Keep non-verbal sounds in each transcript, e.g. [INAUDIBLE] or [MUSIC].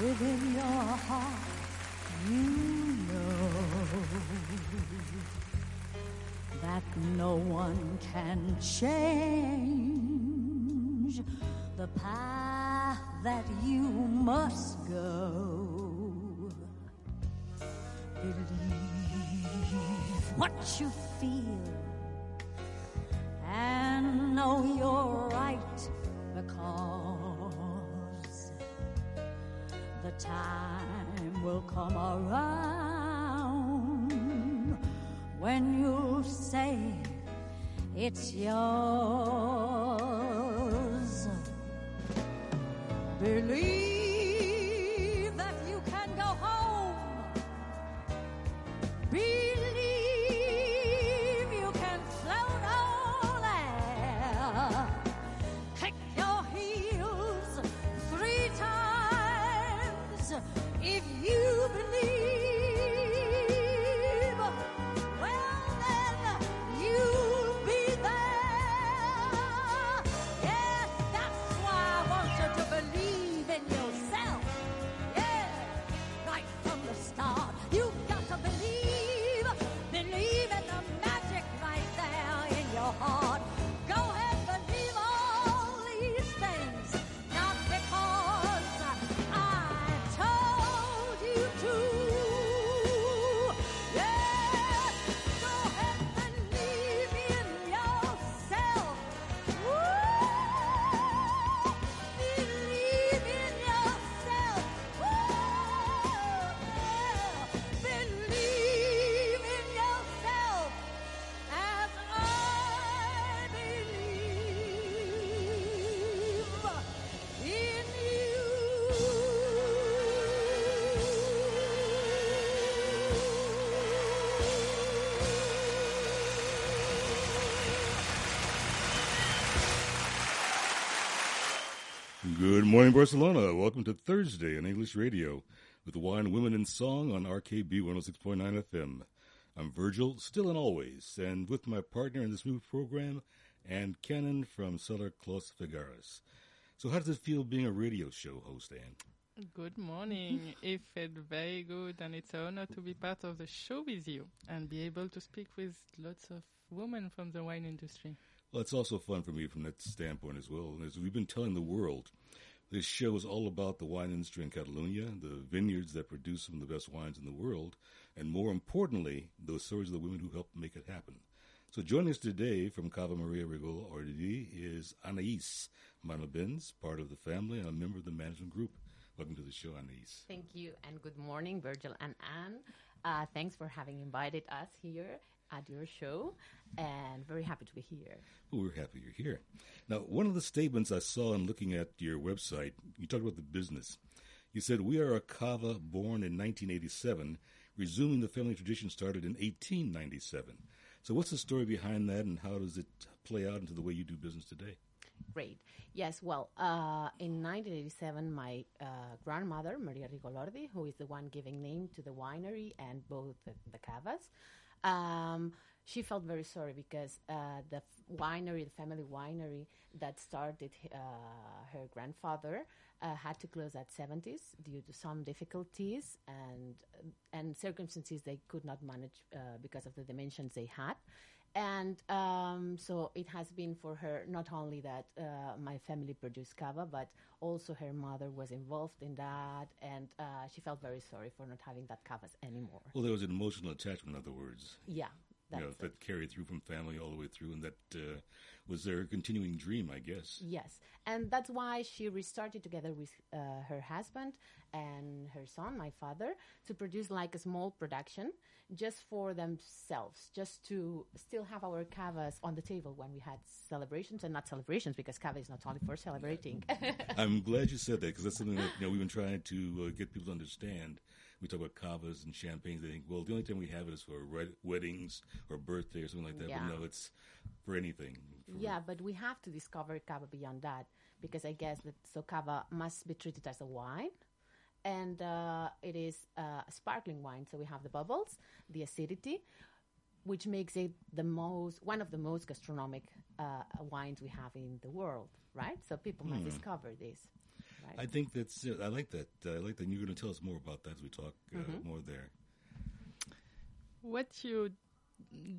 Within your heart, you know that no one can change the path that you must go. Believe what you feel morning, Barcelona. Welcome to Thursday on English Radio with the Wine, Women, and Song on RKB 106.9 FM. I'm Virgil, still and always, and with my partner in this new program, Ann Cannon from Cellar Clos Figueres. So, how does it feel being a radio show host, Ann? Good morning. [LAUGHS] it felt very good, and it's an honor to be part of the show with you and be able to speak with lots of women from the wine industry. Well, it's also fun for me from that standpoint as well. As we've been telling the world, this show is all about the wine industry in Catalonia, the vineyards that produce some of the best wines in the world, and more importantly, those stories of the women who helped make it happen. So joining us today from Cava Maria Rigol Ordi is Anais Manobens, part of the family and a member of the management group. Welcome to the show, Anais. Thank you and good morning, Virgil and Anne. Uh, thanks for having invited us here at your show and very happy to be here. Well, we're happy you're here. Now, one of the statements I saw in looking at your website, you talked about the business. You said, We are a cava born in 1987, resuming the family tradition started in 1897. So, what's the story behind that, and how does it play out into the way you do business today? Great. Yes, well, uh, in 1987, my uh, grandmother, Maria Rigol Ordi, who is the one giving name to the winery and both the, the cavas, um, she felt very sorry because uh, the winery, the family winery that started uh, her grandfather, uh, had to close at 70s due to some difficulties and and circumstances they could not manage uh, because of the dimensions they had. And um, so it has been for her not only that uh, my family produced cava, but also her mother was involved in that, and uh, she felt very sorry for not having that cavas anymore. Well, there was an emotional attachment, in other words. Yeah, you know, that carried through from family all the way through, and that uh, was their continuing dream, I guess. Yes, and that's why she restarted together with uh, her husband and her son, my father, to produce like a small production just for themselves, just to still have our cavas on the table when we had celebrations and not celebrations because cava is not only for celebrating. I'm glad you said that because that's something that you know we've been trying to uh, get people to understand. We talk about cavas and champagnes. They think, well, the only time we have it is for wed- weddings or birthday or something like that. Yeah. But no, it's for anything. For- yeah, but we have to discover cava beyond that because I guess that so cava must be treated as a wine. And uh, it is uh, a sparkling wine, so we have the bubbles, the acidity, which makes it the most one of the most gastronomic uh, wines we have in the world, right? So people must discover this. Right? I think that's. Uh, I like that. Uh, I like that. You're going to tell us more about that as we talk uh, Mm-hmm. more there. What your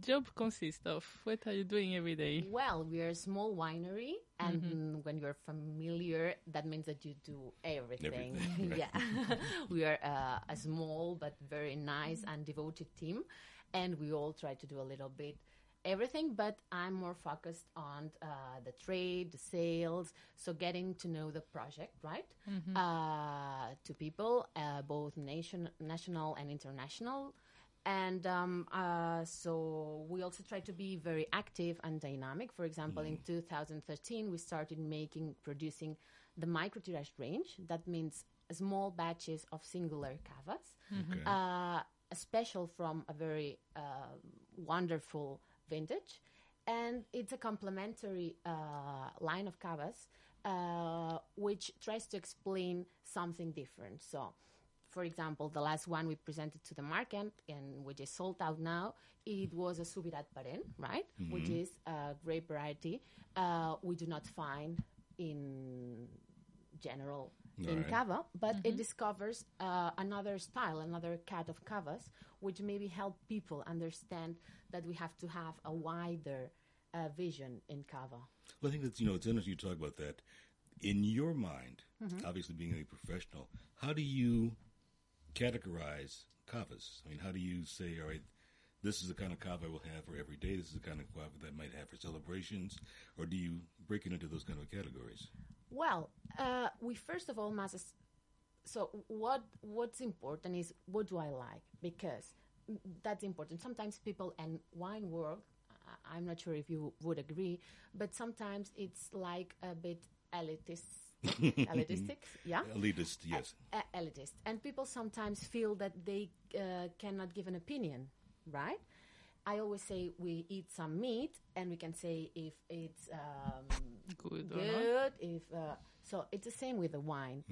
job consists of? What are you doing every day? Well, we are a small winery, and when you're familiar, that means that you do everything. Everything, [LAUGHS] right. yeah, [LAUGHS] we are uh, a small but very nice and devoted team, and we all try to do a little bit everything. But I'm more focused on uh, the trade, the sales, so getting to know the project, right? Uh, to people, uh, both nation, national and international. And um, uh, so we also try to be very active and dynamic. For example, in 2013, we started making, producing the micro tirage range. That means small batches of singular cavas, Okay. uh, special from a very uh, wonderful vintage. And it's a complementary uh, line of cavas, uh, which tries to explain something different. So, for example, the last one we presented to the market and which is sold out now, it was a Subirat Parent, right? Which is a grape variety uh, we do not find in general in Right. cava, but it discovers uh, another style, another cat of cavas, which maybe help people understand that we have to have a wider uh, vision in cava. Well, I think that's you know it's interesting you talk about that. In your mind, Mm-hmm. obviously being a professional, how do you categorize cavas? I mean, how do you say, all right, this is the kind of cava I will have for every day. This is the kind of cava that I might have for celebrations, or do you break it into those kind of categories? Well, uh, we first of all must. So what what's important is what do I like because mm, that's important. Sometimes people and wine world, I'm not sure if you would agree, but sometimes it's like a bit elitist, [LAUGHS] elitistic, yeah. Elitist, yes. uh, elitist, and people sometimes feel that they uh, cannot give an opinion, right? I always say we eat some meat, and we can say if it's um, Good or not? good, if uh, so. It's the same with the wine.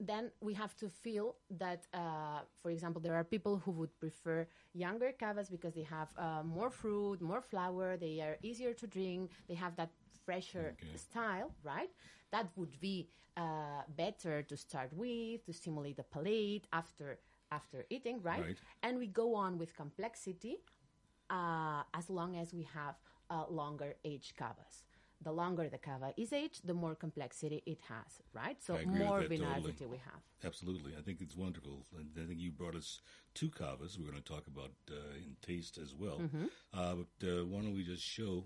Then we have to feel that, uh, for example, there are people who would prefer younger cavas because they have uh, more fruit, more flour, they are easier to drink, they have that fresher Okay. style, right? That would be uh, better to start with to stimulate the palate after after eating, right? Right. And we go on with complexity uh, as long as we have uh, longer age cavas. The longer the cava is aged, the more complexity it has, right? So I agree with more that totally. we have. Absolutely. I think it's wonderful. And I think you brought us two cavas we're going to talk about uh, in taste as well. Mm-hmm. Uh, but uh, why don't we just show,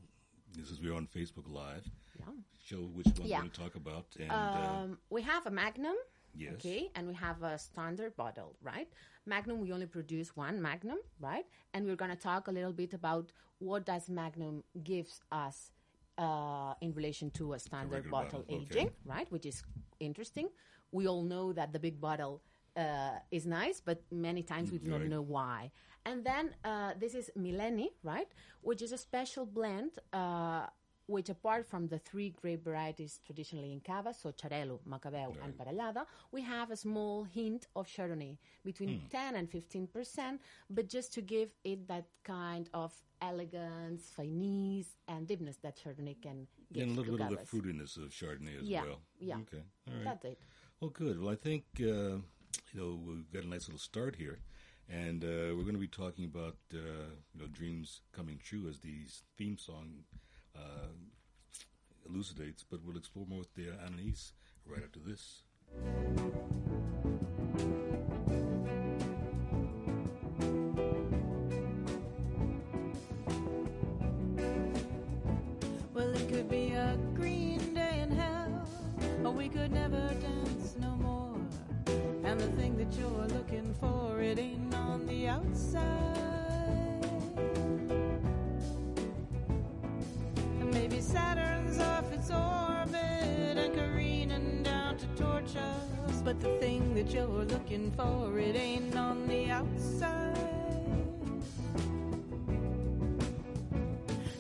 this is we're on Facebook Live, Yeah. show which one Yeah. we're going to talk about. And uh, Um, we have a Magnum, Yes. okay, and we have a standard bottle, right? Magnum, we only produce one Magnum, right? And we're going to talk a little bit about what does Magnum gives us uh, in relation to a standard bottle, bottle, okay. aging, right? Which is interesting. We all know that the big bottle uh, is nice, but many times we do not know why. And then uh, this is Mileni, right? Which is a special blend. Which apart from the three grape varieties traditionally in Cava, so Xarel·lo, Macabeu, and Parellada, we have a small hint of Chardonnay, between Hmm. 10 and 15%, but just to give it that kind of elegance, finesse, and deepness that Chardonnay can give and a little bit of the fruitiness of Chardonnay as Yeah, well. yeah. Okay. All right. That's it. Well, good. Well, I think uh, you know we've got a nice little start here, and uh, we're going to be talking about uh, you know dreams coming true as the theme song uh, elucidates. But we'll explore more with uh, Anais right after this. Well, it could be a green day in hell, or we could never dance no more. And the thing that you're looking for, it ain't on the outside. Saturn's off its orbit and careening down to torch us. But the thing that you're looking for, it ain't on the outside.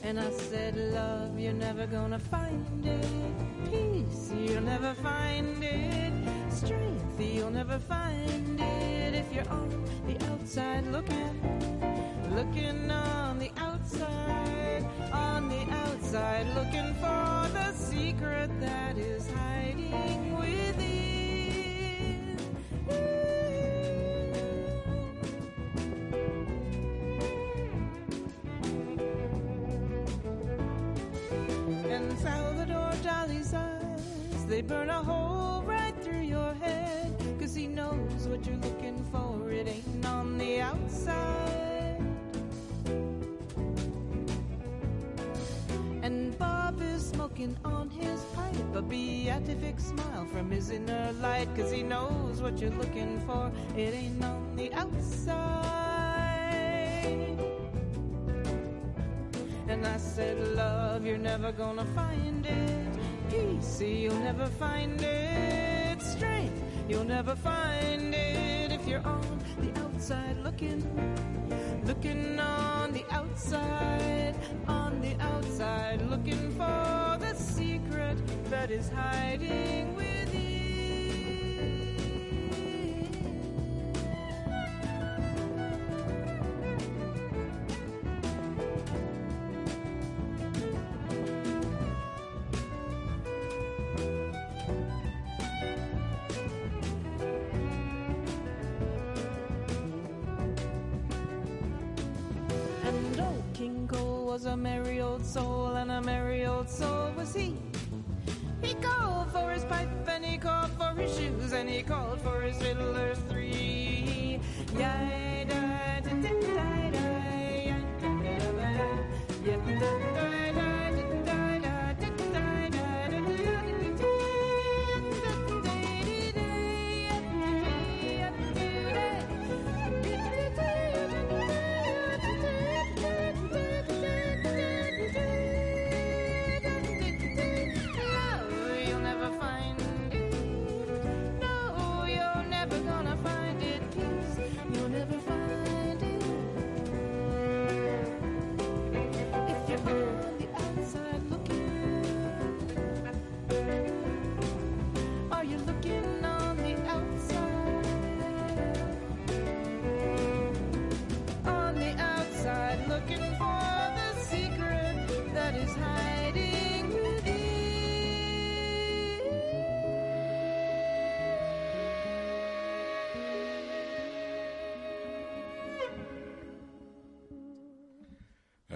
And I said, Love, you're never gonna find it. Peace, you'll never find it. Strength, you'll never find it if you're on the outside looking. Looking on the outside, on the outside, looking for the secret that is hiding within. And Salvador Dali's eyes, they burn a hole knows what you're looking for, it ain't on the outside. And Bob is smoking on his pipe, a beatific smile from his inner light. Cause he knows what you're looking for, it ain't on the outside. And I said, Love, you're never gonna find it. Peace, you'll never find it. Strength, you'll never find it if you're on the outside looking. Looking on the outside, on the outside, looking for the secret that is hiding within.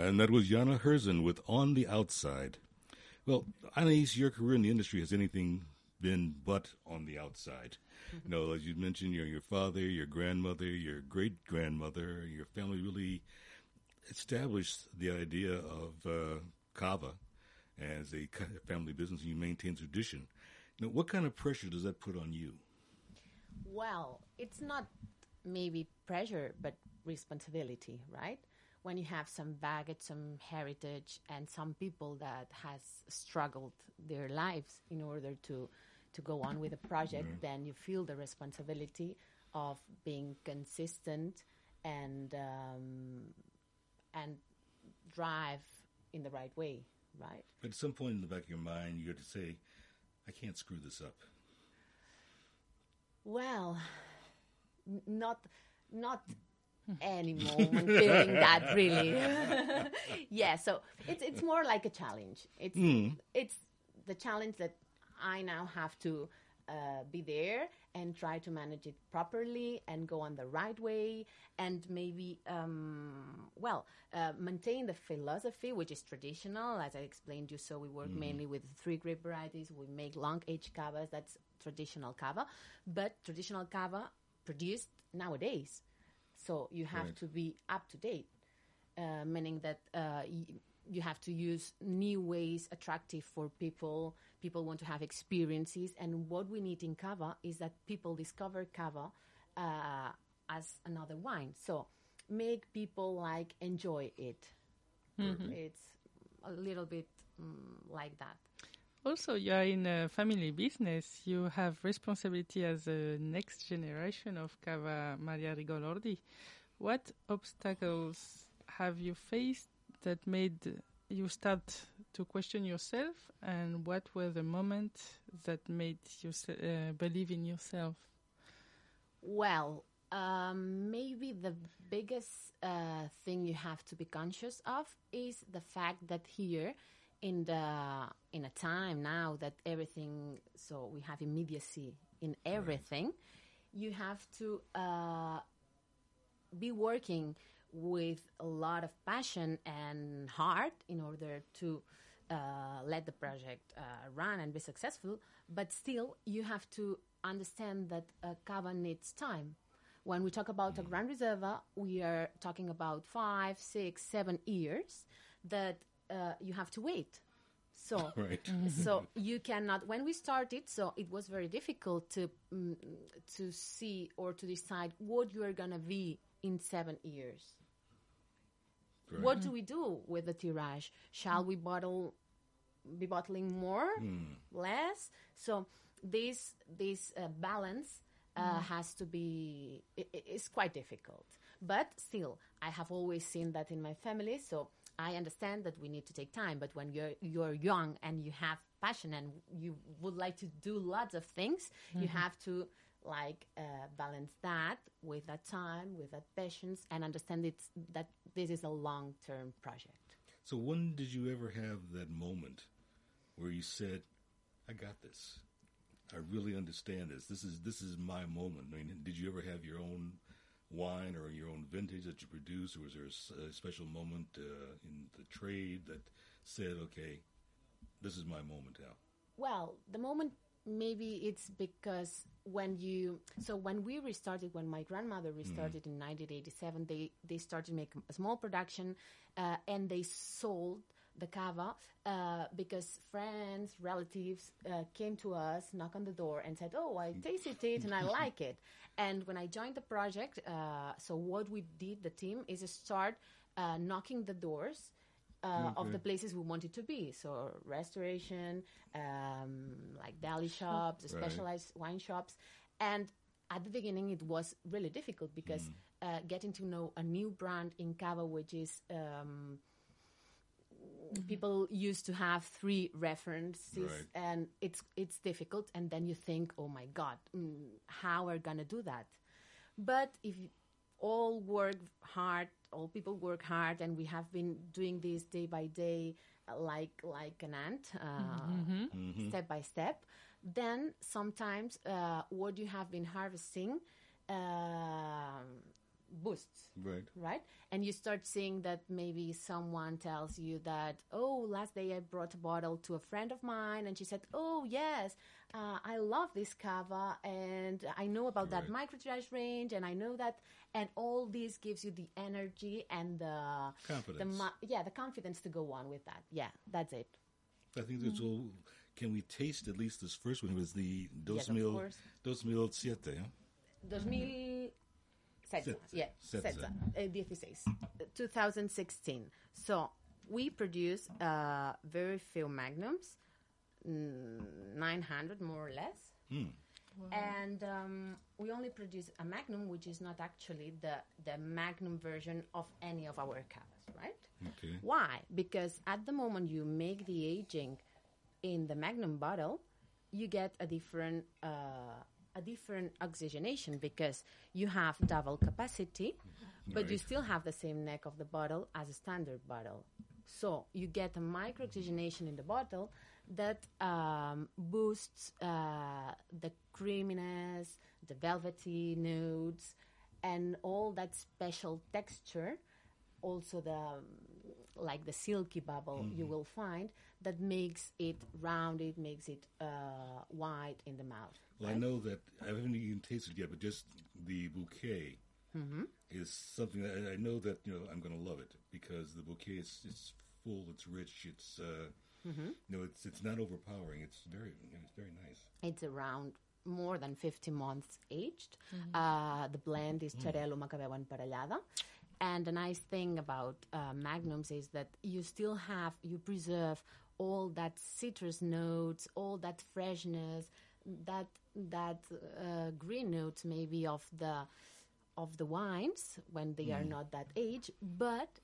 And that was Jana Herzen with On the Outside. Well, Anais, your career in the industry has anything been but on the outside. You know, as you mentioned, your your father, your grandmother, your great grandmother, your family really established the idea of uh, cava as a family business, and you maintain tradition. Now, what kind of pressure does that put on you? Well, it's not maybe pressure, but responsibility, right? When you have some baggage, some heritage, and some people that has struggled their lives in order to to go on with a project, then you feel the responsibility of being consistent and um, and drive in the right way, right? But at some point in the back of your mind, you have to say, "I can't screw this up." Well, n- not not any moment feeling that really. [LAUGHS] yeah, so it's it's more like a challenge. It's it's the challenge that I now have to uh, be there and try to manage it properly and go on the right way and maybe um, well uh, maintain the philosophy which is traditional. As i explained you so we work mainly with three grape varieties. We make long age cavas that's traditional cava. But traditional cava produced nowadays so you have Right. to be up to date uh, meaning that uh, y- you have to use new ways attractive for people. People want to have experiences, and what we need in Cava is that people discover Cava uh, as another wine. So make people like enjoy it. It's a little bit mm, like that. Also, you are in a family business. You have responsibility as a next generation of Cava Maria Rigol Ordi. What obstacles have you faced that made you start to question yourself, and what were the moments that made you uh, believe in yourself? Well, um, maybe the biggest uh, thing you have to be conscious of is the fact that here, in the in a time now that everything, so we have immediacy in everything, you have to uh, be working with a lot of passion and heart in order to uh, let the project uh, run and be successful. But still, you have to understand that uh, Cava needs time. When we talk about a Grand Reserva, we are talking about five, six, seven years that uh, you have to wait. So, [LAUGHS] Right. so you cannot. When we started, so it was very difficult to mm, to see or to decide what you are gonna be in seven years. Right. What do we do with the tirage? Shall we bottle, be bottling more, less? So this this uh, balance uh, has to be. i i- it's quite difficult, but still, I have always seen that in my family. So I understand that we need to take time. But when you're you're young and you have passion and you would like to do lots of things, you have to like uh, balance that with that time, with that patience, and understand it's that this is a long term project. So when did you ever have that moment where you said, "I got this. I really understand this. This is this is my moment." I mean, did you ever have your own wine or your own vintage that you produce, or was there a, special moment uh, in the trade that said, "Okay, this is my moment now"? Well, the moment maybe it's because when you so when we restarted when my grandmother restarted in 1987 they they started making a small production uh, and they sold the cava uh, because friends relatives uh, came to us knock on the door and said oh i tasted it and i [LAUGHS] like it and when i joined the project uh, so what we did the team is start uh, knocking the doors uh, of the places we wanted to be. So restoration, um, like deli shops, Right. specialized wine shops, and at the beginning it was really difficult because Mm. uh, getting to know a new brand in Cava, which is um, people used to have three references, Right. and it's it's difficult. And then you think, oh my god, mm, how are gonna do that? But if all work hard, all people work hard, and we have been doing this day by day, uh, like like an ant, uh, step by step. Then sometimes uh, what you have been harvesting um boosts Right. right? And you start seeing that maybe someone tells you that, oh, last day I brought a bottle to a friend of mine, and she said, oh, yes, uh, I love this cava, and I know about that Right. microtirage range, and I know that, and all this gives you the energy and the the Confidence. mu- yeah, the confidence to go on with that. Yeah, that's it. I think that's all. Can we taste at least this first one? It was the Dos Yes, Mil. Dos Mil Siete. Huh? 2016. Setze. Yeah, Setze. Setze. Uh, 16. 2016. So we produce uh, very few magnums, mm, 900 more or less. And um, we only produce a magnum, which is not actually the, the magnum version of any of our cavas, right? Okay. Why? Because at the moment you make the aging in the Magnum bottle, you get a different uh, a different oxygenation because you have double capacity, but you still have the same neck of the bottle as a standard bottle. So you get a micro oxygenation in the bottle that um, boosts uh, the creaminess, the velvety notes, and all that special texture also the um, like the silky bubble you will find that makes it rounded, makes it uh, white in the mouth. Well, I know that I haven't even tasted it yet, but just the bouquet Mm-hmm. is something that I- I know that you know I'm going to love it because the bouquet is it's full, it's rich, it's uh, Mm-hmm. you know it's it's not overpowering. It's very it's very nice. It's around more than 50 months aged. Uh, the blend is Xarel·lo Macabeu emparellada. And the nice thing about uh, Magnums is that you still have, you preserve all that citrus notes, all that freshness, that that uh, green notes maybe of the of the wines when they are not that aged, but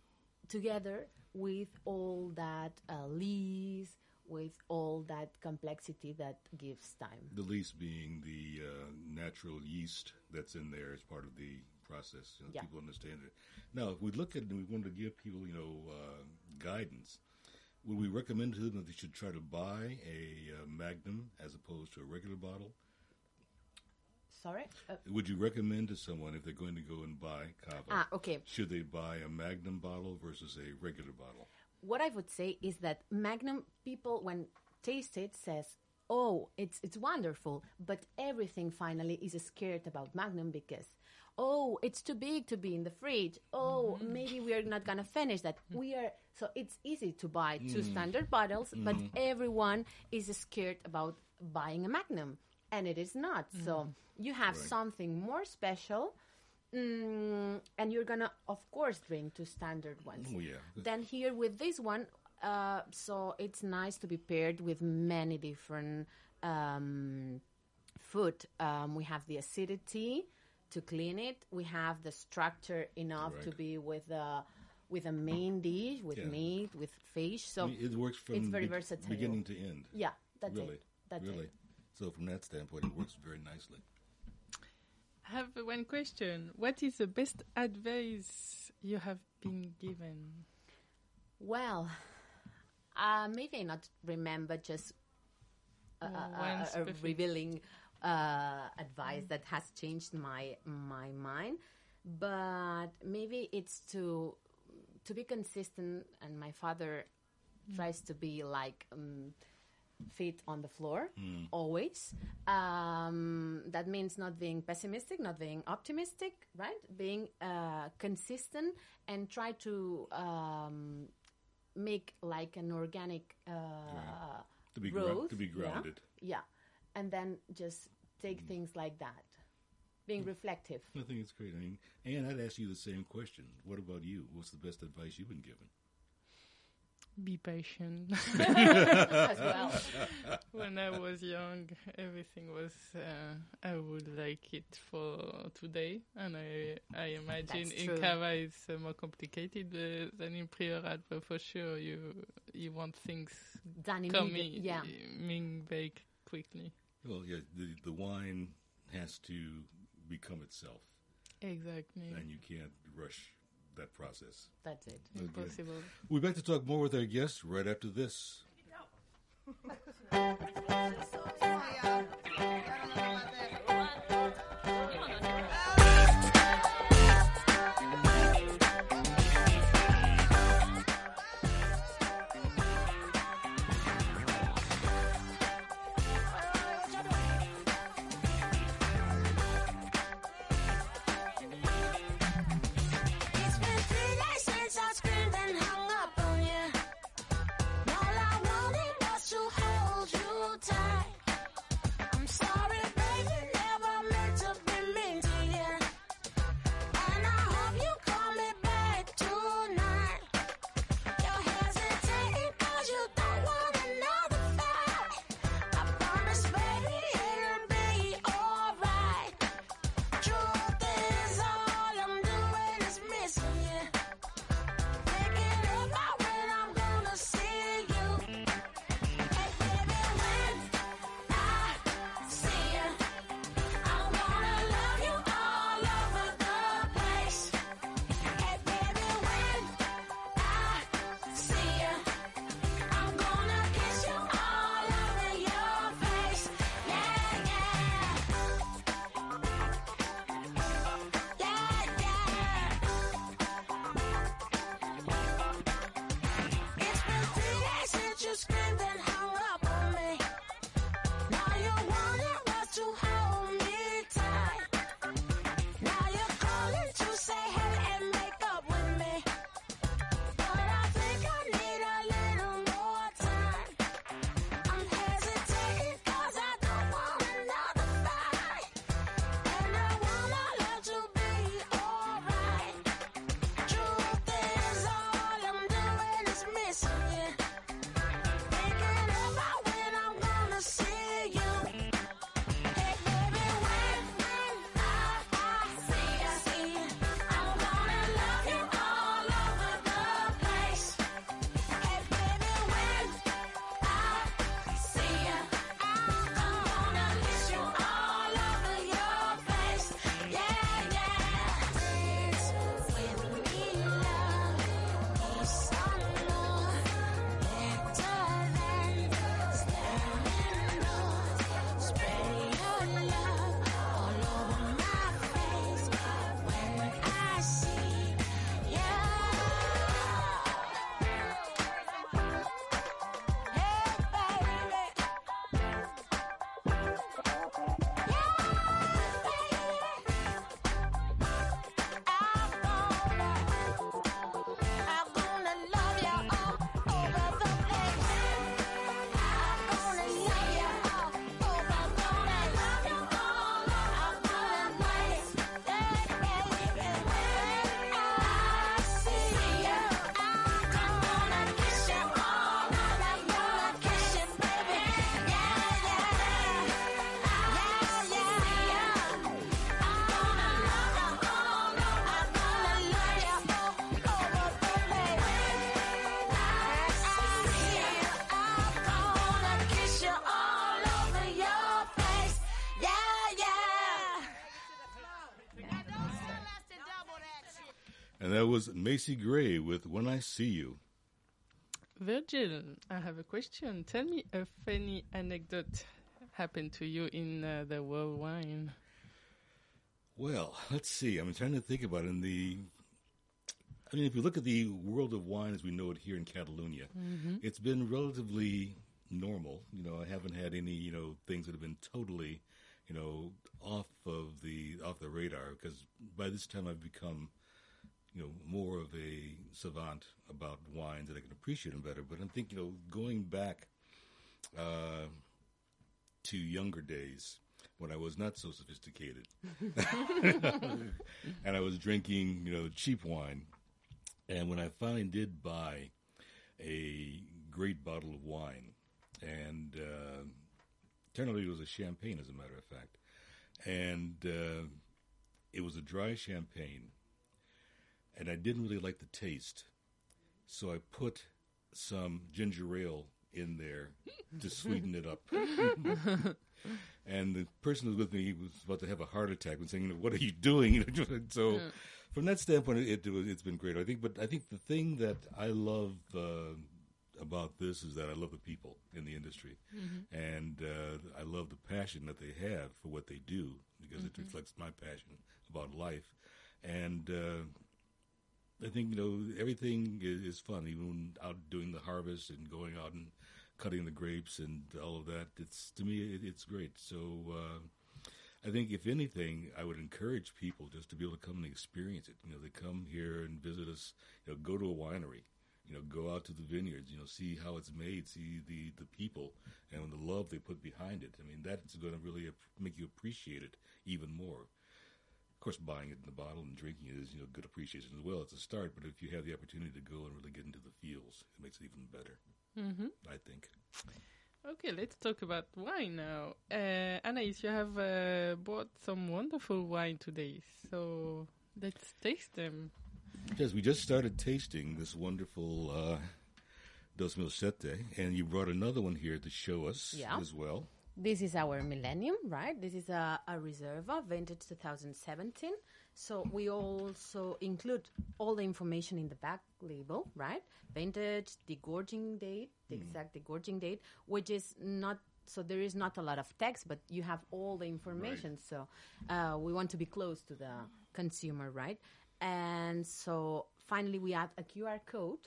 together with all that uh, lees, with all that complexity that gives time. The least being the uh, natural yeast that's in there as part of the process. You know, Yeah. People understand it. Now, if we look at it and we wanted to give people, you know, uh, guidance, would we recommend to them that they should try to buy a uh, Magnum as opposed to a regular bottle? Sorry? Uh, Would you recommend to someone if they're going to go and buy cava? ah, okay. Should they buy a Magnum bottle versus a regular bottle? what I would say is that Magnum people when taste it says, "Oh, it's it's wonderful," but everything finally is scared about Magnum because, "Oh, it's too big to be in the fridge." Oh, maybe we are not gonna finish that. We are so it's easy to buy two standard bottles, but everyone is scared about buying a Magnum, and it is not. So you have Right. something more special. Mm, and you're gonna, of course, drink two standard ones. Oh, yeah. Then here with this one, uh, so it's nice to be paired with many different um, food. Um, we have the acidity to clean it. We have the structure enough to be with a with a main dish with Yeah. meat with fish. So I mean, it works from it's very be- versatile. beginning to end. yeah, that's really, it. That's really. it. So from that standpoint, it works very nicely. I have one question. What is the best advice you have been given? Well, uh, maybe I not remember just a, a- one a- a revealing uh, advice that has changed my my mind, but maybe it's to to be consistent. And my father tries to be like. Um, feet on the floor always. Um, that means not being pessimistic not being optimistic right? Being uh, consistent and try to um, make like an organic uh, To be grou- growth. to be yeah, grounded. yeah and then just take things like that being reflective I think it's great. I mean, and I'd ask you the same question. What about you? What's the best advice you've been given? Be patient. [LAUGHS] as well when I was young, everything was uh, I would like it for today, and I I [LAUGHS] imagine That's in true. Cava it's uh, more complicated uh, than in Priorat, but for sure you you want things done coming immediately yeah coming very quickly. Well, yeah, the the wine has to become itself, Exactly, and you can't rush that process. that's it impossible. We're back to talk more with our guests right after this. [LAUGHS] was Macy Gray with When I See You. Virgil, I have a question. Tell me a funny anecdote happened to you in uh, the world wine. Well, let's see. I'm trying to think about it. In the, I mean, if you look at the world of wine as we know it here in Catalonia, it's been relatively normal. You know, I haven't had any, you know, things that have been totally, you know, off of the off the radar. Because by this time, I've become, you know, more of a savant about wines that I can appreciate them better. But I'm thinking, you know, going back uh, to younger days when I was not so sophisticated, [LAUGHS] and I was drinking, you know, cheap wine. And when I finally did buy a great bottle of wine, and uh, out it was a champagne, as a matter of fact, and uh, it was a dry champagne, and I didn't really like the taste, so I put some ginger ale in there to sweeten it up. [LAUGHS] and the person who was with me was about to have a heart attack and saying, you know, "What are you doing?" [LAUGHS] so, from that standpoint, it, it, it's been great. I think, but I think the thing that I love uh, about this is that I love the people in the industry, and uh, I love the passion that they have for what they do because it reflects my passion about life, and. Uh, I think you know everything is, fun. Even out doing the harvest and going out and cutting the grapes and all of that. It's to me, it, it's great. So uh, I think if anything, I would encourage people just to be able to come and experience it. You know, they come here and visit us. You know, go to a winery. You know, go out to the vineyards. You know, see how it's made. See the the people and the love they put behind it. I mean, that's going to really make you appreciate it even more. Of course, buying it in the bottle and drinking it is you know good appreciation as well. It's a start, but if you have the opportunity to go and really get into the feels, it makes it even better. Mm-hmm. I think. Okay, let's talk about wine now. Uh, Anais, you have uh, bought some wonderful wine today, so let's taste them. Yes, we just started tasting this wonderful uh, Dos Mil Sete, and you brought another one here to show us Yeah. as well. This is our Millennium, right? This is a, a Reserva, vintage 2017. So we also include all the information in the back label, right? Vintage, the gorging date, the exact gorging date, which is not. So there is not a lot of text, but you have all the information. So uh, we want to be close to the consumer, right? And so finally, we add a QR code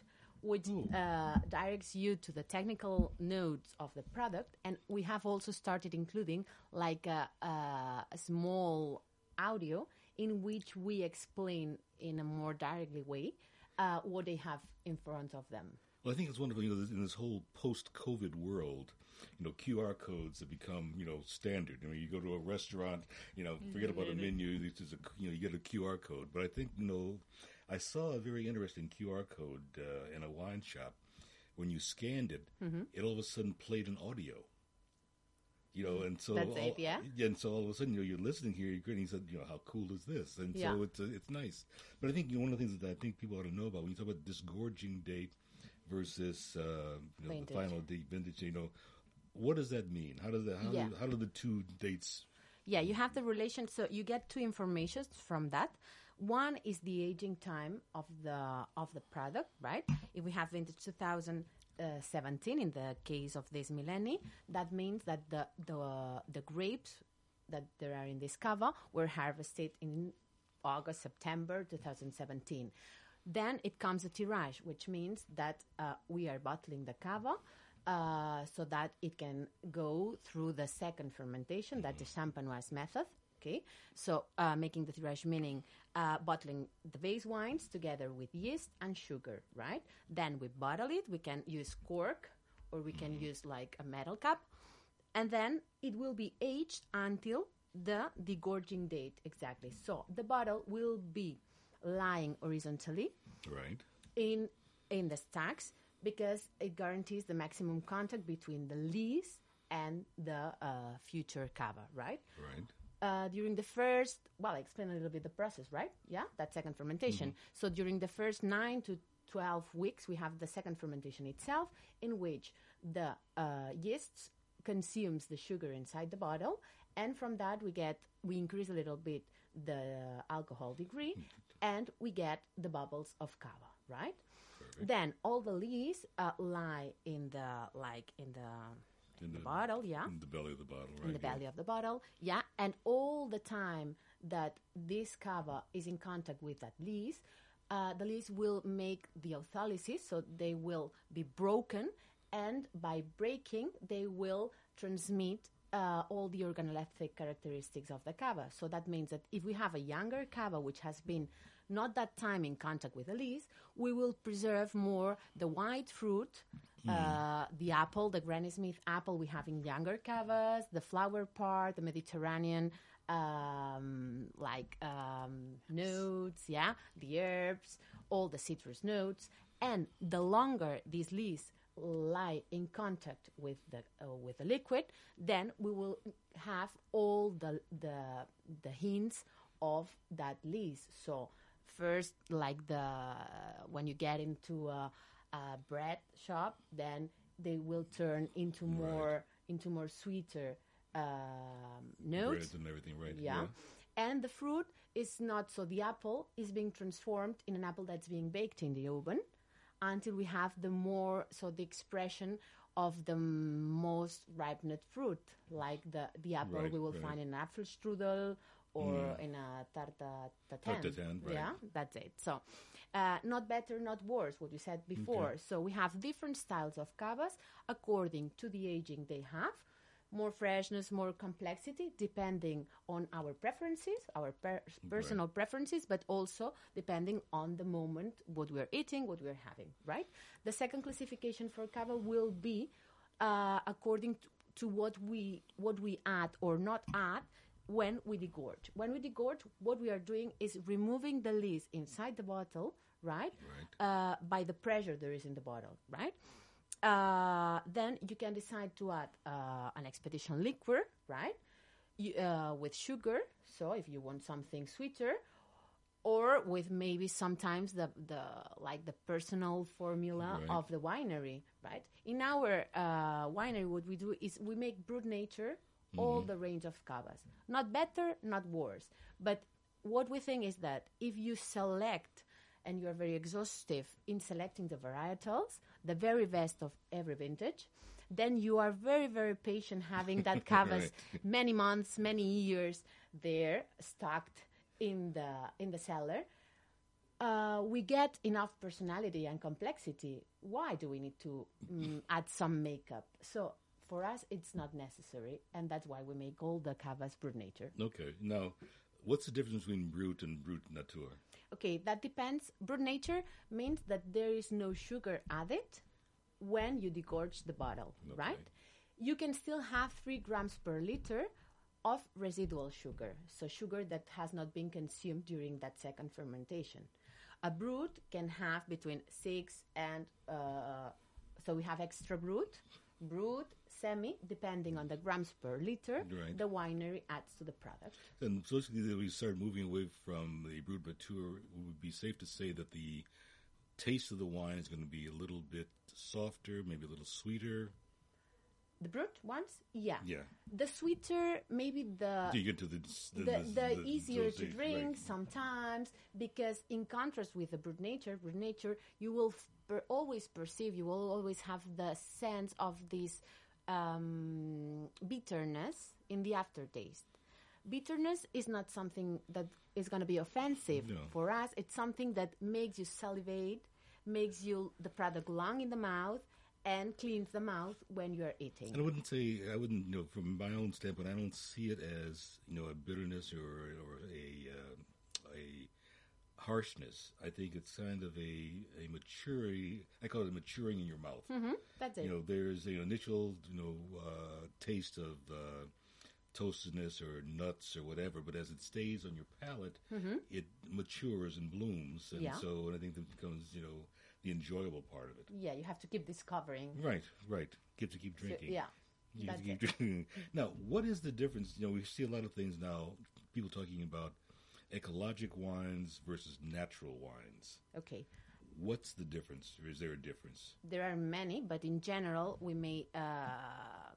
which uh, directs you to the technical notes of the product. And we have also started including like a, a, a small audio in which we explain in a more directly way uh, what they have in front of them. Well, I think it's wonderful. You know, in this whole post-COVID world, you know, QR codes have become you know standard. I mean, you go to a restaurant, you know, forget about a menu. This is a you know, you get a QR code. But I think you know, I saw a very interesting QR code uh, in a wine shop. When you scanned it, Mm-hmm. it all of a sudden played an audio. You know, and so That's it, all, yeah? and so all of a sudden, you know, you're listening here, you're grinning. He said, you know, how cool is this? And Yeah. so it's uh, it's nice. But I think you know, one of the things that I think people ought to know about when you talk about disgorging date versus uh, you know, the final date vintage, you know, what does that mean? How does that how, Yeah. do, how do the two dates? Yeah, you have the relation. So you get two informations from that. One is the aging time of the of the product, right? If we have vintage 2017 in the case of this millennium, that means that the the the grapes that there are in this cava were harvested in August September 2017. Then it comes a tirage, which means that uh, we are bottling the cava uh, so that it can go through the second fermentation, that the champenoise method. Okay, so uh, making the tirage meaning uh, bottling the base wines together with yeast and sugar, right? Then we bottle it. We can use cork or we can use like a metal cap, and then it will be aged until the degorging date exactly. So the bottle will be lying horizontally Right. in in the stacks because it guarantees the maximum contact between the lees and the uh, future cava, right? Right. Uh, during the first, well, I explain a little bit the process, right? Yeah, that second fermentation. So during the first nine to 12 weeks, we have the second fermentation itself, in which the uh, yeast consumes the sugar inside the bottle, and from that we get we increase a little bit the alcohol degree, and we get the bubbles of cava, right? Then all the leaves uh, lie in the like in the In the the- bottle, yeah, In the belly of the bottle, right? in the yeah. belly of the bottle, yeah, and all the time that this cava is in contact with that leaves, uh, the leaves will make the autolysis, so they will be broken, and by breaking, they will transmit uh, all the organoleptic characteristics of the cava. So that means that if we have a younger cava which has been not that time in contact with the leaves, we will preserve more the white fruit, uh, the apple, the Granny Smith apple we have in younger cavas, the flower part, the Mediterranean um, like um, notes, yeah, the herbs, all the citrus notes, and the longer these leaves lie in contact with the uh, with the liquid, then we will have all the the the hints of that leaves. So first, like the when you get into a, a bread shop, then they will turn into more into more sweeter um, notes. Breads and everything, right? Yeah. And the fruit is not so the apple is being transformed in an apple that's being baked in the oven until we have the more so the expression of the most ripened fruit like the the apple Right, we will right. find in an apple strudel or in a tarta tatin. tatin, right. Yeah, that's it. So, uh, not better, not worse, what you said before. So, we have different styles of cavas according to the aging they have. More freshness, more complexity, depending on our preferences, our per- personal preferences, but also depending on the moment, what we're eating, what we're having, right? The second classification for cava will be uh, according to, to what we what we add or not add when we degorge. When we degorge, what we are doing is removing the lees inside the bottle, right? Uh, by the pressure there is in the bottle, right? Uh, then you can decide to add uh, an expedition liquor, right? You, uh, with sugar, so if you want something sweeter, or with maybe sometimes the, the like the personal formula Right. of the winery, right? In our uh, winery, what we do is we make brut nature all the range of cavas, not better, not worse, but what we think is that if you select and you are very exhaustive in selecting the varietals, the very best of every vintage, then you are very, very patient having that [LAUGHS] cavas many months, many years there stocked in the in the cellar. Uh, we get enough personality and complexity. Why do we need to mm, [LAUGHS] add some makeup? So for us, it's not necessary, and that's why we make all the cavas brut nature. Okay. Now, what's the difference between brut and brut nature? Okay, that depends. Brut nature means that there is no sugar added when you degorge the bottle, right? You can still have three grams per liter of residual sugar, so sugar that has not been consumed during that second fermentation. A brut can have between six and uh, so we have extra brut, brut, semi, depending on the grams per liter. Right. The winery adds to the product. And so basically, we start moving away from the brut nature. It would be safe to say that the taste of the wine is going to be a little bit softer, maybe a little sweeter. The brut ones, yeah. Yeah. The sweeter, maybe the you get to the the, the, the, easier to drink right. sometimes because in contrast with the brut nature brut nature you will per- always perceive you will always have the sense of this um, bitterness in the aftertaste bitterness is not something that is going to be offensive No. for us it's something that makes you salivate makes you the product long in the mouth and cleans the mouth when you are eating And I wouldn't say I wouldn't you know from my own standpoint. I don't see it as you know a bitterness or or a uh, a harshness. I think it's kind of a a maturity. I call it maturing in your mouth. that's it You know, there's an initial you know uh, taste of uh, toastedness or nuts or whatever, but as it stays on your palate, it matures and blooms, and Yeah. so and I think that becomes you know the enjoyable part of it. yeah you have to keep discovering Right, right. Get to keep So, drinking. yeah You that's keep it. drinking. [LAUGHS] Now, what is the difference? You know, we see a lot of things now. People talking about ecologic wines versus natural wines. okay What's the difference, or is there a difference? there are many, but in general, we may uh,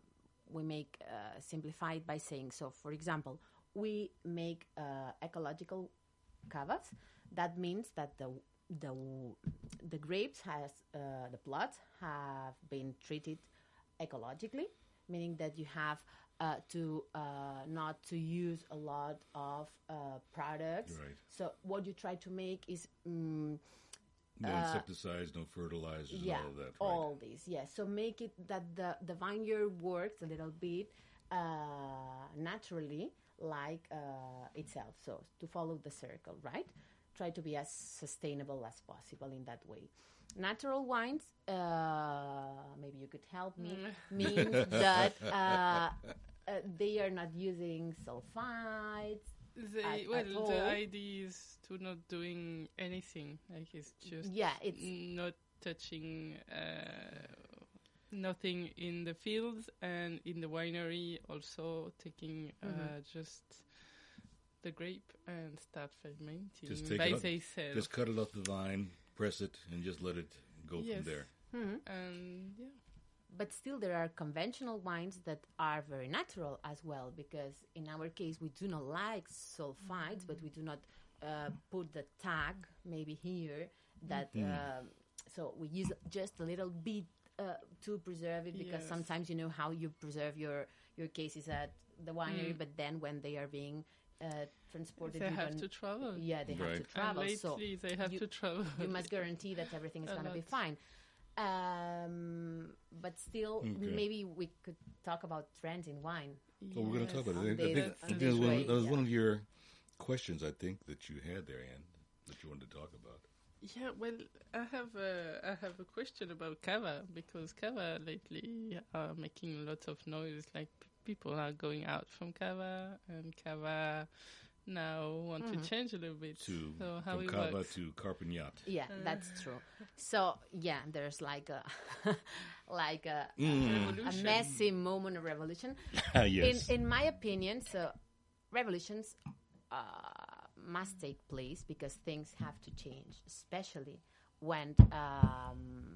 we make uh, simplify it by saying so. For example, we make uh, ecological cavas That means that the the the grapes has uh, the plots have been treated ecologically, meaning that you have uh, to uh, not to use a lot of uh, products. Right. So what you try to make is. Mm, No insecticides, no fertilizers, Uh, yeah, all of that. Right? all these. Yes. So make it that the the vineyard works a little bit uh, naturally, like uh, itself. So to follow the circle, right? Try to be as sustainable as possible in that way. Natural wines, uh, maybe you could help me, means that uh, [LAUGHS] uh, they are not using sulfides. They, At- well, at all. the idea is to not doing anything. Like it's just Yeah, it's not touching uh, nothing in the fields and in the winery. Also taking uh, Mm-hmm. just the grape and start fermenting Just take by it up, themselves. Just cut it off the vine, press it, and just let it go Yes. from there. and yeah, but still there are conventional wines that are very natural as well because in our case we do not like sulfides but we do not uh, put the tag maybe here that um so we use just a little bit uh, to preserve it because Yes. sometimes you know how you preserve your your cases at the winery but then when they are being uh, transported they have to travel. yeah they have to travel and so they have you- to travel. you must guarantee that everything is going to be [LAUGHS] fine. Um, but still, Okay. maybe we could talk about trends in wine. Well, we're going to talk about it. I think, I think, I think that was, one, that was yeah. one of your questions, I think, that you had there, Anne, that you wanted to talk about. Yeah, well, I have a, I have a question about Cava because Cava lately are making lots of noise. Like p- people are going out from Cava, and Cava now want Mm-hmm. to change a little bit. To, so how from it Cava works? to Corpinnat. Yeah, that's true. So yeah, there's like a [LAUGHS] like a, Mm. a Revolution. messy moment of revolution. [LAUGHS] yes. In in my opinion, so revolutions uh, must take place because things have to change, especially when um,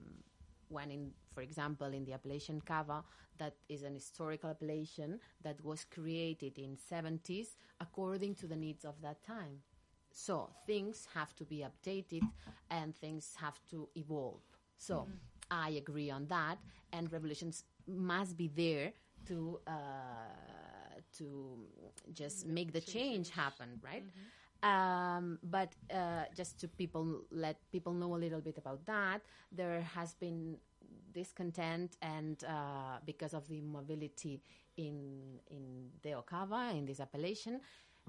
when in for example in the appellation cava that is an historical appellation that was created in 70s according to the needs of that time. So things have to be updated and things have to evolve. So i agree on that and revolutions must be there to uh, to just make the change happen right um, but uh, just to people let people know a little bit about that there has been discontent and uh, because of the mobility in in the Ocava in this appellation.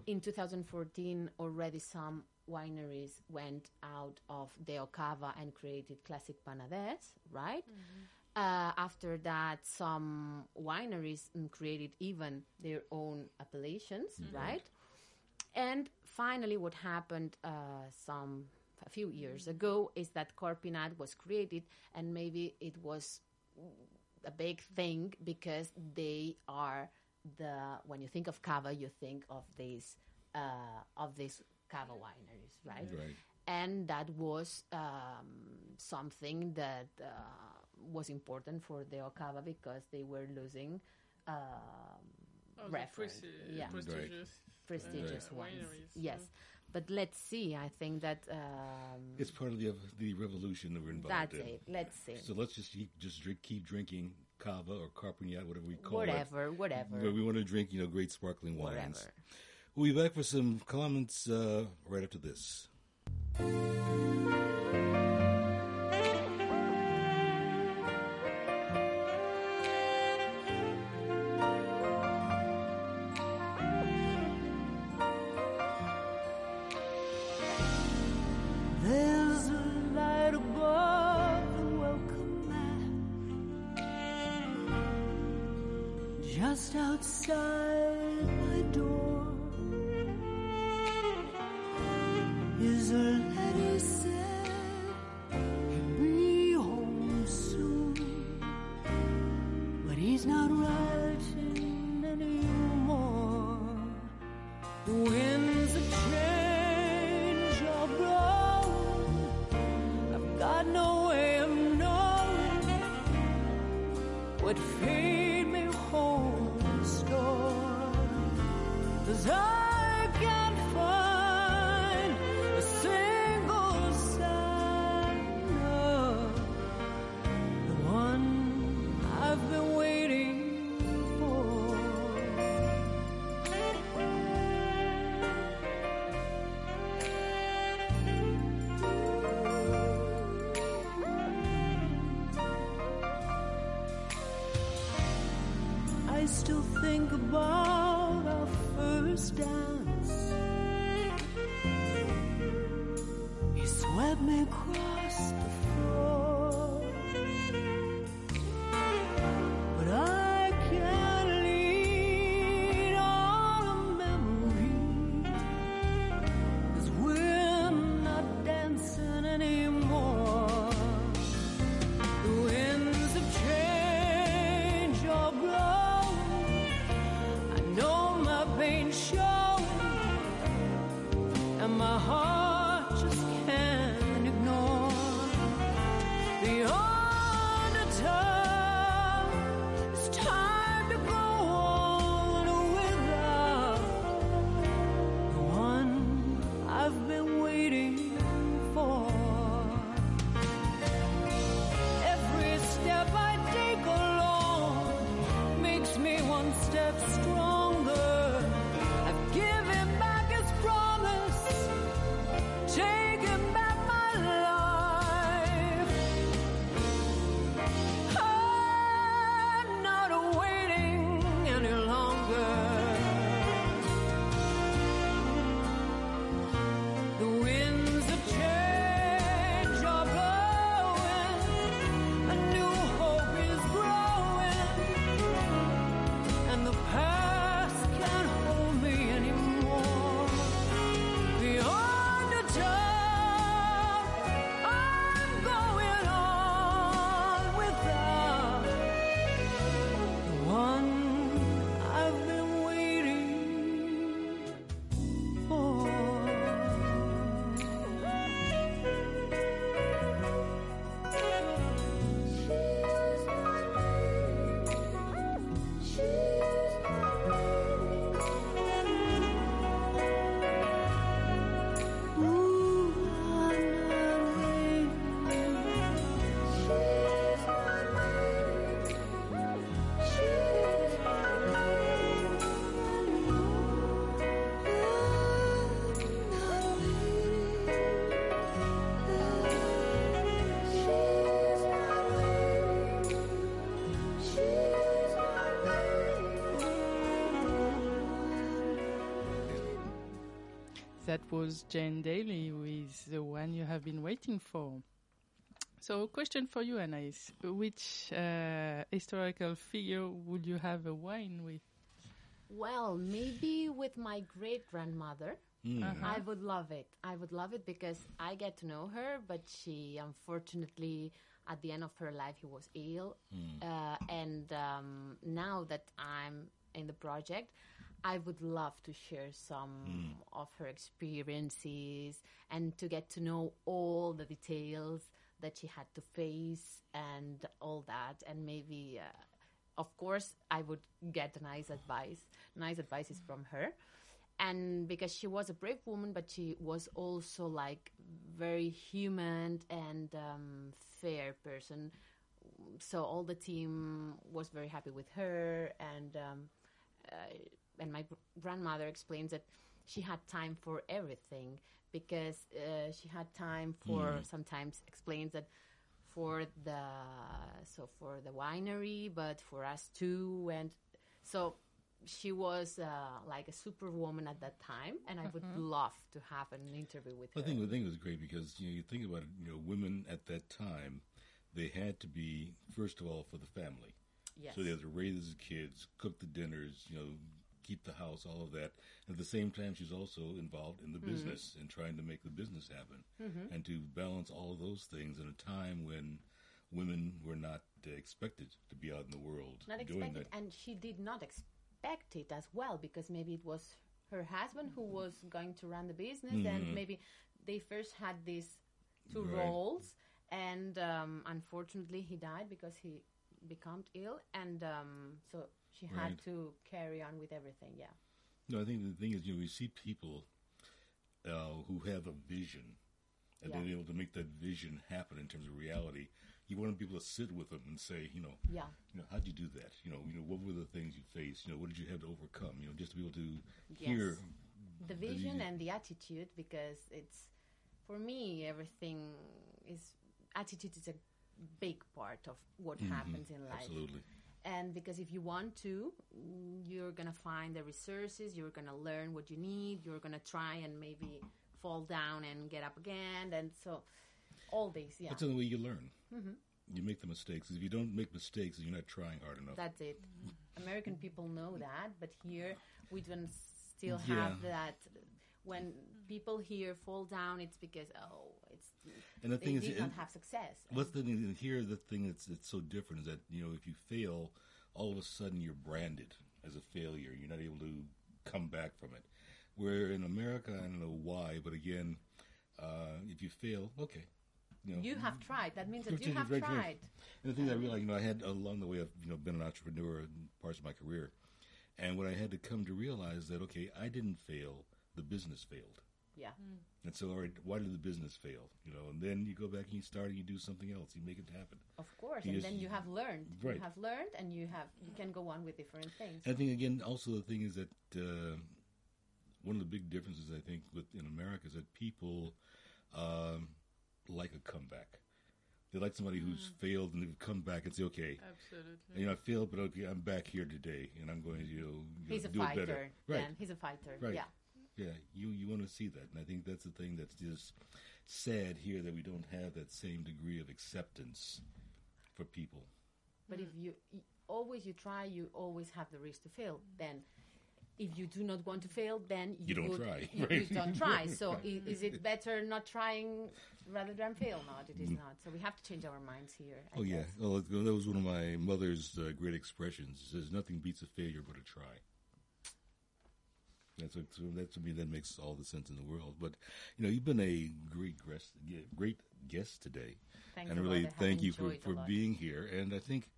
In 2014 already some wineries went out of the Ocava and created classic Penedès right? Uh, after that some wineries created even their own appellations right? And finally, what happened uh, some a few years ago is that Corpinnat was created, and maybe it was a big thing because they are the when you think of cava, you think of these uh, of these cava wineries, right? Right. And that was um, something that uh, was important for the Ocava because they were losing um, Oh, the reference. presti- yeah prestigious, prestigious uh, ones. wineries, Yes, so- but let's see. I think that um, It's part of the the revolution that we're involved that's in. it. Let's see. So let's just keep, just drink, keep drinking cava or Corpinnat, whatever we call whatever, it. whatever, But we want to drink, you know, great sparkling wines. whatever. We'll be back for some comments uh, right after this. Fate may hold in store. 'Cause was Jane Daly with the one you have been waiting for. So, question for you, Anais. Which uh, historical figure would you have a wine with? Well, maybe with my great grandmother. I would love it. I would love it because I get to know her, but she unfortunately, at the end of her life, he was ill. Uh, and um, now that I'm in the project, I would love to share some of her experiences and to get to know all the details that she had to face and all that. And maybe, uh, of course, I would get nice advice. Nice advice is from her and because she was a brave woman but she was also like very human and um, fair person so all the team was very happy with her and um, uh, and my grandmother explains that she had time for everything because uh, she had time for sometimes explains that for the so for the winery but for us too and so she was uh, like a superwoman at that time and i would love to have an interview with her. I think the thing was great because you know you think about it. You know, women at that time, they had to be first of all for the family. yes So they had to raise the kids, cook the dinners, you know, keep the house, all of that. At the same time, she's also involved in the Mm-hmm. business and trying to make the business happen, and to balance all of those things in a time when women were not uh, expected to be out in the world not doing expected that. and she did not expect it as well because maybe it was her husband who was going to run the business and maybe they first had these two Mm-hmm. Right. roles and um, unfortunately he died because he became ill and um, so she had Right. to carry on with everything yeah No, I think the thing is, you know, we see people uh, who have a vision and Yeah. they're able to make that vision happen in terms of reality. You want to be able to sit with them and say, you know, yeah you know, how'd you do that? You know, you know, what were the things you faced? You know, what did you have to overcome? You know, just to be able to Yes. hear. the vision and the attitude because it's for me everything is attitude is a big part of what happens in life Absolutely. And because if you want to, mm, you're gonna find the resources. You're gonna learn what you need. You're gonna try and maybe fall down and get up again, and so all these, yeah. That's the only way you learn. You make the mistakes. If you don't make mistakes, you're not trying hard enough. That's it. [LAUGHS] American people know that, but here we don't still Yeah. have that. When people here fall down, it's because oh, it's and the thing is, did not have success. what's the thing and here? The thing that's that's so different is that you know if you fail, all of a sudden you're branded as a failure. You're not able to come back from it. Where in America, I don't know why, but again, uh, if you fail, okay, you know, You have tried. That means that you have right, tried. And the thing that I realized, you know, I had along the way, I've you know been an entrepreneur in parts of my career, and what I had to come to realize that okay, I didn't fail, the business failed, Yeah. and so all right, why did the business fail? You know, and then you go back and you start and you do something else, you make it happen. Of course, Yes. and then you have learned. Right. You have learned, and you have you can go on with different things. And I think again, also the thing is that uh, one of the big differences I think with in America is that people um, like a comeback. They like somebody who's failed and they've come back and say, okay, Absolutely. you know, I failed, but okay, I'm back here today, and I'm going to you know, He's a do it fighter. better. Right, Dan. He's a fighter. right. Yeah. Yeah. You you want to see that, and I think that's the thing that's just sad here that we don't have that same degree of acceptance for people. But if you always you try, you always have the risk to fail. Then, if you do not want to fail, then you, You don't would- try, You, right? you don't try. [LAUGHS] So i- is it better not trying rather than fail? Not, it is not. So we have to change our minds here. I Mm. Oh yeah, well, that was one of my mother's uh, great expressions. It says, "Nothing beats a failure but a try." That's what, so that to me that makes all the sense in the world. But you know, you've been a great guest, great guest today, Thanks and really thank you for, for being here. And I think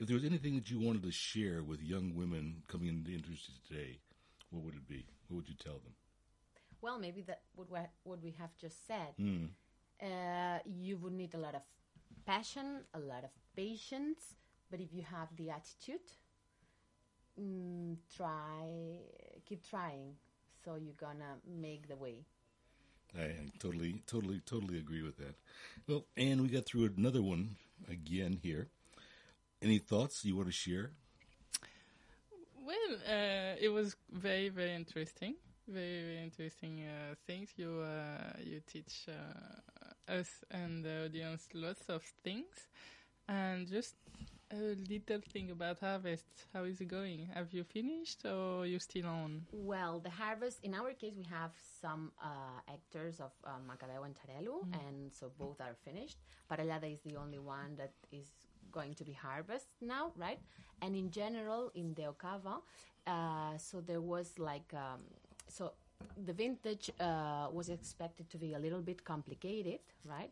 if there was anything that you wanted to share with young women coming into the industry today, what would it be? What would you tell them? Well, maybe that what we, what we have just said. Mm. Uh, you would need a lot of passion, a lot of patience, but if you have the attitude, mm, try, keep trying. So you're gonna make the way. I, I totally, totally, totally agree with that. Well, and we got through another one again here. Any thoughts you want to share? Well, uh, it was very, very interesting. Very, very interesting uh, things. You uh, you teach uh, us and the audience lots of things, and just a little thing about harvest. How is it going? Have you finished, or you still on? Well, the harvest, in our case, we have some uh, hectares of uh, Macabeo and Xarel·lo, and so both are finished. Parellada is the only one that is going to be harvested now, right? And in general, in the Ocava, uh, so there was like, um, so the vintage uh, was expected to be a little bit complicated, right?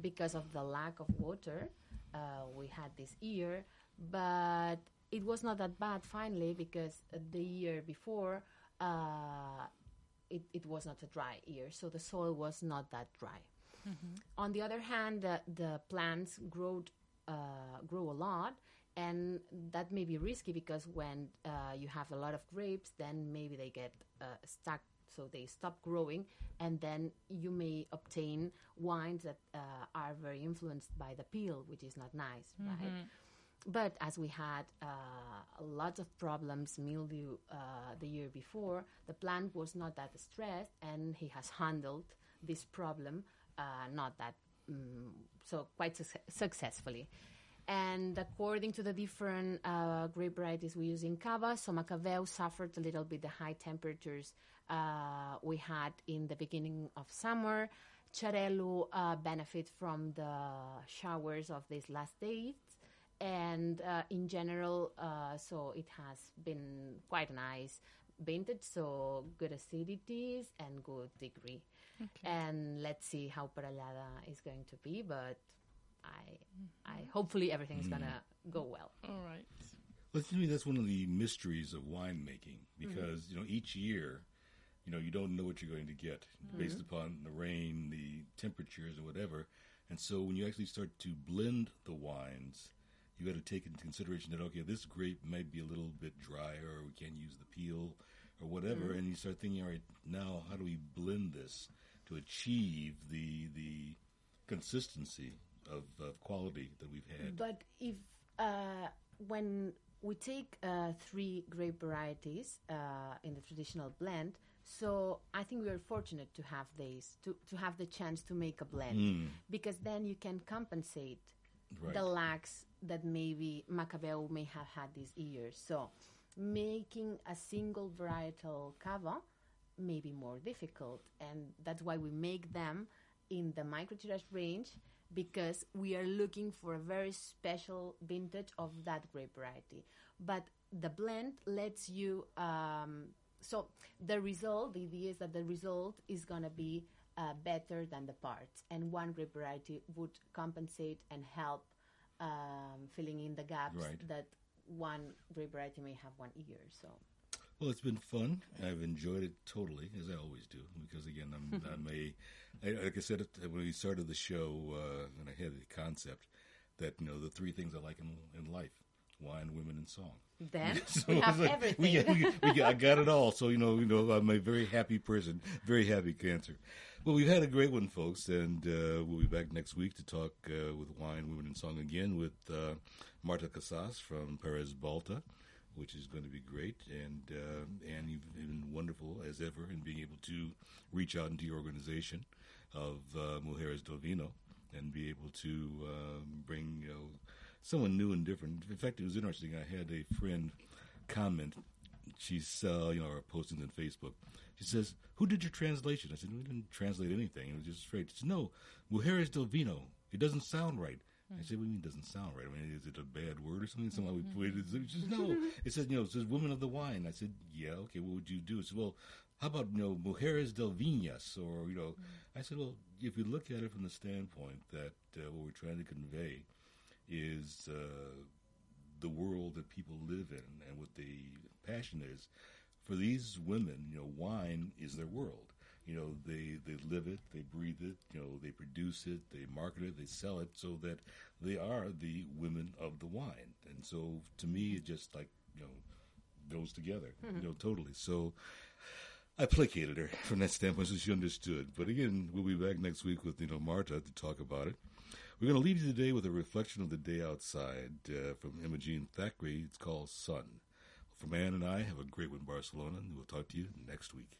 Because of the lack of water uh, we had this year, but it was not that bad finally because the year before uh, it, it was not a dry year, so the soil was not that dry. On the other hand, the, the plants grow uh, grow a lot, and that may be risky because when uh, you have a lot of grapes, then maybe they get uh, stuck, so they stop growing, and then you may obtain wines that uh, are very influenced by the peel, which is not nice, right? But as we had uh, a lot of problems, mildew, uh, the year before, the plant was not that stressed, and he has handled this problem uh, not that mm so quite suc successfully. And according to the different uh, grape varieties we use in Cava, so Macabeo suffered a little bit the high temperatures uh, we had in the beginning of summer. Xarel·lo uh, benefit from the showers of these last days and uh, in general, uh, so it has been quite nice vintage, so good acidities and good degree. And let's see how Parellada is going to be, but I, I hopefully everything is gonna go well. All right. Well, to me, that's one of the mysteries of winemaking because you know each year, you know, you don't know what you're going to get based upon the rain, the temperatures, and whatever. And so, when you actually start to blend the wines, you got to take into consideration that okay, this grape might be a little bit drier, or we can't use the peel, or whatever. And you start thinking, all right, now how do we blend this to achieve the the consistency of, of quality that we've had? But if uh, when we take uh, three grape varieties uh, in the traditional blend, so I think we are fortunate to have these to, to have the chance to make a blend because then you can compensate Right. the lacks that maybe Macabeo may have had these years. So making a single varietal cava may be more difficult, and that's why we make them in the microtirage range because we are looking for a very special vintage of that grape variety. But the blend lets you. Um, so the result, the idea is that the result is going to be uh, better than the parts, and one grape variety would compensate and help um, filling in the gaps Right. that one grape variety may have one year. So Well, it's been fun. I've enjoyed it totally, as I always do, because again, I'm, [LAUGHS] I'm a, I, like I said when we started the show, uh, and I had the concept that you know the three things I like in, in life: wine, women, and song. then [LAUGHS] so we have like, everything. We, got- we, got- we got, I got it all. So you know, you know, I'm a very happy person, very happy cancer. Well, we've had a great one, folks, and uh, we'll be back next week to talk uh, with wine, women, and song again with uh, Marta Casas from Parés Baltà, which is going to be great. And uh, and you've been wonderful as ever in being able to reach out into your organization of uh, Mujeres del Vino and be able to um, bring you know someone new and different. In fact, it was interesting. I had a friend comment. She's uh, you know our postings on Facebook. She says, "Who did your translation?" I said, "We didn't translate anything. It was just straight." She said, "No, Mujeres del Vino. It doesn't sound right." I said, "What do you mean it doesn't sound right? I mean, is it a bad word or something? Somehow we put it." She says, "No." [LAUGHS] It says, "You know, it says women of the wine." I said, "Yeah, okay. What would you do?" She said, "Well." How about you know mujeres del viñas, or you know? I said, well, if you look at it from the standpoint that uh, what we're trying to convey is uh, the world that people live in and what the passion is. For these women, you know, wine is their world. You know, they, they live it, they breathe it, you know, they produce it, they market it, they sell it so that they are the women of the wine. And so to me, it just like, you know, goes together, you know, totally. So I placated her from that standpoint so she understood. But again, we'll be back next week with, you know, Marta to talk about it. We're going to leave you today with a reflection of the day outside uh, from Imogene Thackeray. It's called Sun. From Ann and I, have a great one, Barcelona, and we'll talk to you next week.